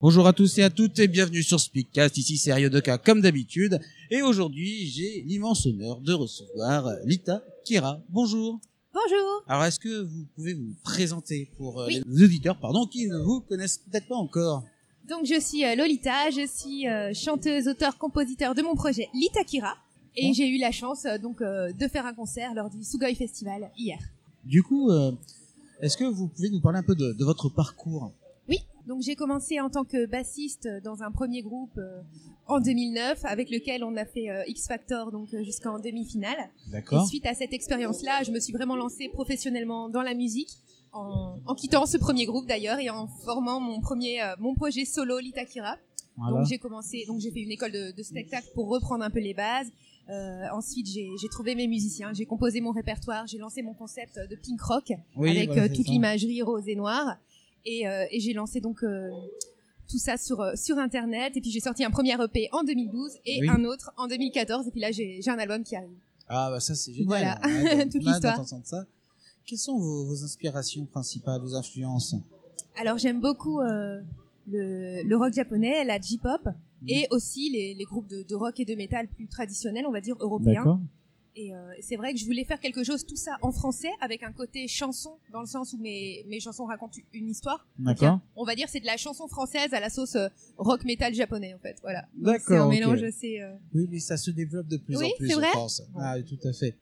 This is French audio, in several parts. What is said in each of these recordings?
Bonjour à tous et à toutes et bienvenue sur Speakcast, ici c'est Ryodoka comme d'habitude et aujourd'hui j'ai l'immense honneur de recevoir Lita Kira. Bonjour. Bonjour. Alors est-ce que vous pouvez vous présenter pour euh, Oui. les auditeurs pardon qui ne vous connaissent peut-être pas encore? Donc je suis euh, Lolita, je suis euh, chanteuse, auteur, compositeur de mon projet Litakira et Bon. j'ai eu la chance euh, donc euh, de faire un concert lors du Sugoi Festival hier. Du coup, euh, est-ce que vous pouvez nous parler un peu de, de votre parcours? Donc j'ai commencé en tant que bassiste dans un premier groupe euh, en 2009 avec lequel on a fait euh, X Factor donc euh, jusqu'en demi-finale. Et D'accord suite à cette expérience-là, je me suis vraiment lancée professionnellement dans la musique en, en quittant ce premier groupe d'ailleurs et en formant mon premier mon projet solo Litakira. Voilà. Donc j'ai commencé, donc j'ai fait une école de, de spectacle pour reprendre un peu les bases. Euh, ensuite j'ai trouvé mes musiciens, j'ai composé mon répertoire, j'ai lancé mon concept de pink rock Oui, avec voilà, euh, toute l'imagerie rose et noire et, euh, et j'ai lancé donc euh, tout ça sur euh, sur internet et puis j'ai sorti un premier EP en 2012 et Oui. un autre en 2014 et puis là j'ai j'ai un album qui arrive. Ah bah ça c'est génial. Voilà. On a- Toute l'histoire. ça. Quelles sont vos, vos inspirations principales, vos influences? Alors j'aime beaucoup euh, le, le rock japonais, la J-pop et aussi les, les groupes de, de rock et de métal plus traditionnels, on va dire européens. Et euh, c'est vrai que je voulais faire quelque chose, tout ça en français, avec un côté chanson, dans le sens où mes, mes chansons racontent une histoire. D'accord. On va dire c'est de la chanson française à la sauce euh, rock métal japonais en fait. Voilà. D'accord, C'est un mélange assez. euh, Oui, mais ça se développe de plus Oui, en plus vrai France. Ah, oui, tout à fait.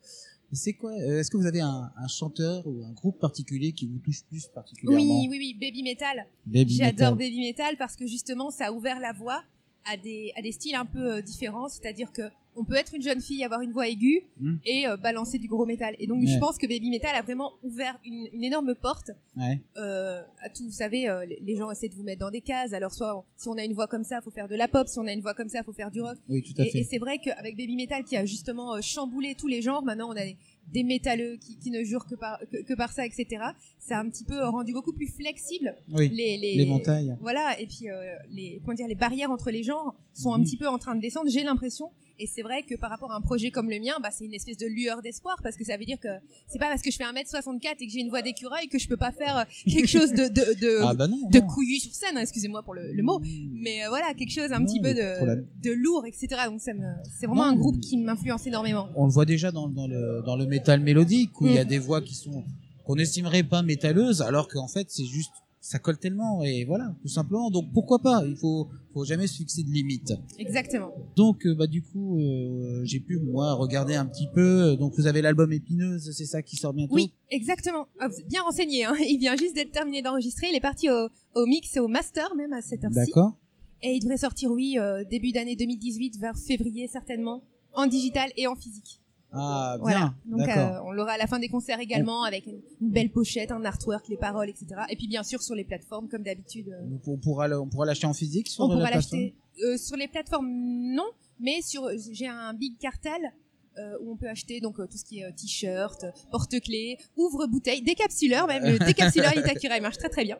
C'est quoi euh, Est-ce que vous avez un, un chanteur ou un groupe particulier qui vous touche plus particulièrement? Oui, oui, oui, baby metal. Baby J'adore metal. baby metal parce que justement ça a ouvert la voix à des à des styles un peu euh, différents, c'est-à-dire que on peut être une jeune fille avoir une voix aiguë Hmm. et euh, balancer du gros métal. Et donc Ouais. je pense que baby metal a vraiment ouvert une, une énorme porte Ouais. euh, à tout. Vous savez, euh, les- gens essaient de vous mettre dans des cases. Alors soit on- si on a une voix comme ça, faut faire de la pop. Si on a une voix comme ça, faut faire du rock. Oui, tout à Et, fait. et c'est vrai qu'avec baby metal qui a justement chamboulé tous les genres, maintenant on a des, des métalleux qui, qui ne jurent que par que, que par ça, etc. Ça a un petit peu rendu beaucoup plus flexible Oui. les les, L'éventail. voilà, et puis euh, les, comment dire, les barrières entre les genres sont un Mhm. petit peu en train de descendre, j'ai l'impression. Et c'est vrai que par rapport à un projet comme le mien, bah, c'est une espèce de lueur d'espoir parce que ça veut dire que c'est pas parce que je fais 1m64 et que j'ai une voix d'écureuil que je peux pas faire euh, quelque chose de, de, de, Ah bah non. de non. couillu sur scène, hein, excusez-moi pour le, le mot. Mais euh, voilà, quelque chose un Non, petit peu la- de, de lourd, etc. Donc ça c'est vraiment un groupe qui m'influence énormément. On le voit déjà dans, dans le dans le métal mélodique où il y a Mm. des voix qui sont qu'on n'estimerait pas métalleuses alors qu'en fait c'est juste ça colle tellement et voilà tout simplement donc pourquoi pas? Il faut faut jamais se fixer de limites Exactement. donc euh, bah du coup euh, j'ai pu moi regarder un petit peu donc vous avez l'album épineuse c'est ça qui sort bientôt? Oui, exactement. Ah, vous êtes bien renseigné. Hein. Il vient juste d'être terminé d'enregistrer. Il est parti au, au mix et au master même à cette heure-ci. d'accord Et il devrait sortir, oui, euh, début d'année 2018, vers février certainement, en digital et en physique. Ah bien Voilà. Donc euh, on l'aura à la fin des concerts également, avec une, une belle pochette, un artwork, les paroles, etc. Et puis bien sûr sur les plateformes, comme d'habitude. euh, Donc, on pourra le- on pourra l'acheter en physique sur on la pourra plateforme? l'acheter euh, sur les plateformes, non, mais sur j'ai un big cartel. euh, où on peut acheter donc tout ce qui est t-shirt, porte-clés, ouvre-bouteille, décapsuleur même, le décapsuleur Itakura il marche très très bien.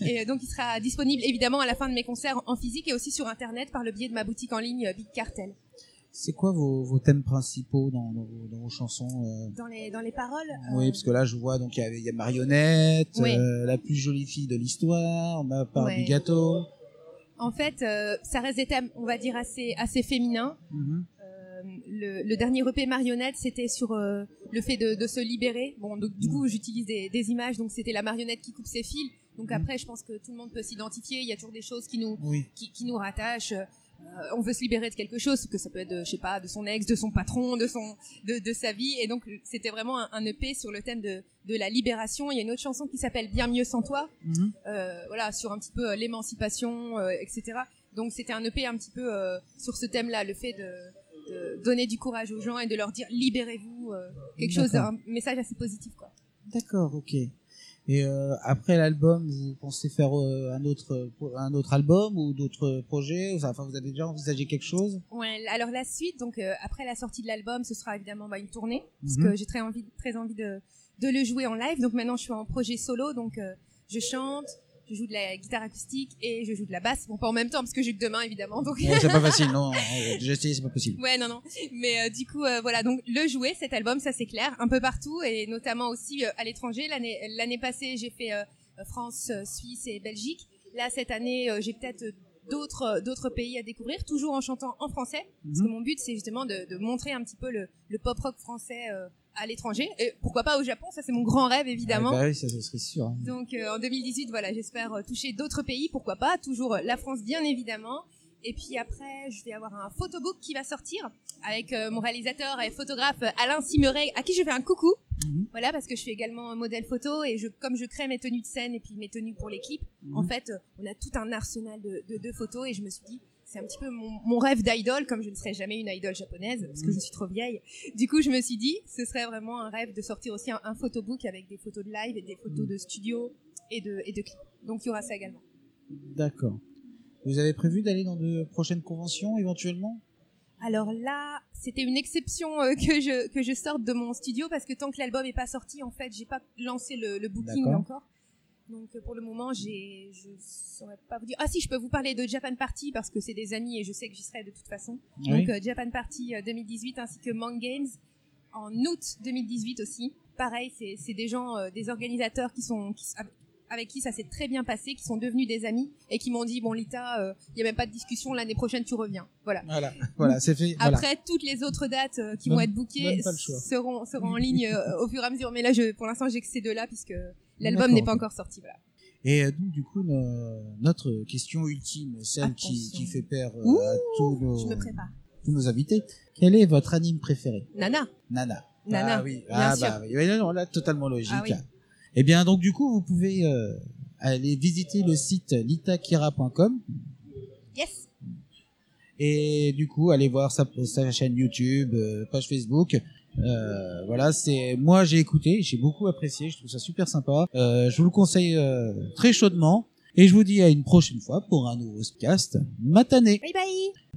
Et donc il sera disponible évidemment à la fin de mes concerts en physique et aussi sur internet par le biais de ma boutique en ligne Big Cartel. C'est quoi vos, vos thèmes principaux dans, dans, vos, dans vos chansons euh? Dans les dans les paroles. euh, Oui, parce que là, je vois, donc, il y y a Marionnette, Oui. euh, la plus jolie fille de l'histoire, ma part Ouais. du gâteau. En fait, euh, ça reste des thèmes, on va dire assez assez féminins. Mhm. Euh, le, le dernier EP marionnette, c'était sur euh, le fait de, de se libérer. Bon, donc, du coup, j'utilise des, des images. Donc, c'était la marionnette qui coupe ses fils. Donc Mhm. après, je pense que tout le monde peut s'identifier. Il y a toujours des choses qui nous Oui, qui, qui nous rattachent. Euh, on veut se libérer de quelque chose, que ça peut être, de, je sais pas, de son ex, de son patron, de son, de, de sa vie. Et donc, c'était vraiment un, un EP sur le thème de, de la libération. Il y a une autre chanson qui s'appelle Bien mieux sans toi, Mhm. euh, voilà, sur un petit peu euh, l'émancipation, euh, etc. Donc, c'était un EP un petit peu euh, sur ce thème-là, le fait de, de donner du courage aux gens et de leur dire libérez-vous, euh, quelque chose, un message assez positif, quoi. D'accord, ok. Et euh, après l'album, vous pensez faire euh, un autre un autre album ou d'autres projets? Enfin, vous avez déjà envisagé quelque chose? Ouais, alors la suite, donc euh, après la sortie de l'album, ce sera évidemment bah, une tournée, parce Mhm. que j'ai très envie, très envie de, de le jouer en live. Donc maintenant, je suis en projet solo, donc euh, je chante, je joue de la guitare acoustique et je joue de la basse. Bon, pas en même temps parce que j'ai que deux mains évidemment. Donc Ouais, C'est pas facile, non. J'ai essayé, c'est pas possible. ouais, non, non. Mais euh, du coup, euh, voilà. Donc le jouer cet album, ça c'est clair, un peu partout et notamment aussi euh, à l'étranger. L'année l'année passée, j'ai fait euh, France, euh, Suisse et Belgique. Là, cette année, j'ai peut-être d'autres d'autres pays à découvrir, toujours en chantant en français. Parce que Mhm. mon but, c'est justement de, de montrer un petit peu le, le pop rock français euh, à l'étranger. Et pourquoi pas au Japon Ça, c'est mon grand rêve, évidemment. Ah bah oui, ça, ça serait sûr. hein. Donc euh, en 2018, voilà, j'espère euh, toucher d'autres pays, pourquoi pas, toujours euh, la France bien évidemment. Et puis après, je vais avoir un photobook qui va sortir avec euh, mon réalisateur et photographe Alain Simeret, à qui je fais un coucou. Mhm. Voilà, parce que je suis également modèle photo et je, comme je crée mes tenues de scène et puis mes tenues pour les clips, Mhm. en fait, euh, on a tout un arsenal de, de, de photos et je me suis dit, c'est un petit peu mon, mon rêve d'idole, comme je ne serai jamais une idole japonaise, parce que je suis trop vieille. Du coup, je me suis dit, ce serait vraiment un rêve de sortir aussi un, un photobook avec des photos de live et des photos de studio et de, et de clips. Donc, il y aura ça également. D'accord. Vous avez prévu d'aller dans de prochaines conventions éventuellement? Alors là, c'était une exception euh, que je que je sorte de mon studio parce que tant que l'album est pas sorti, en fait, j'ai pas lancé le, le booking encore. Donc euh, pour le moment, j'ai je saurais pas vous dire. Ah si, je peux vous parler de Japan Party parce que c'est des amis et je sais que j'y serai de toute façon. Oui. Donc euh, Japan Party euh, 2018 ainsi que Mang Games en août 2018 aussi. Pareil, c'est c'est des gens, euh, des organisateurs qui sont qui, avec- qui ça s'est très bien passé, qui sont devenus des amis et qui m'ont dit bon Lita, il y a même pas de discussion, l'année prochaine tu reviens. Voilà. Voilà, voilà, c'est fait. Voilà. Après, toutes les autres dates euh, qui Donne- vont être bookées seront, seront en ligne euh, au fur et à mesure. Mais là, je, pour l'instant, j'ai que ces deux-là puisque l'album n'est pas encore sorti. Voilà. Et euh, donc du coup, no- notre question ultime, celle qui, fait peur euh, Ouh, à tous nos, tous invités, quel est votre anime préféré? Nana. Nana. Nana, Ah oui, bien ah sûr. bah oui, non, non, là totalement logique. Ah oui. Eh bien donc du coup, vous pouvez euh, aller visiter le site litakira.com Yes. et du coup aller voir sa, sa chaîne YouTube, euh, page Facebook. Euh, voilà, c'est moi j'ai écouté, j'ai beaucoup apprécié, je trouve ça super sympa. Euh, je vous le conseille euh, très chaudement et je vous dis à une prochaine fois pour un nouveau podcast. Matané. Bye bye.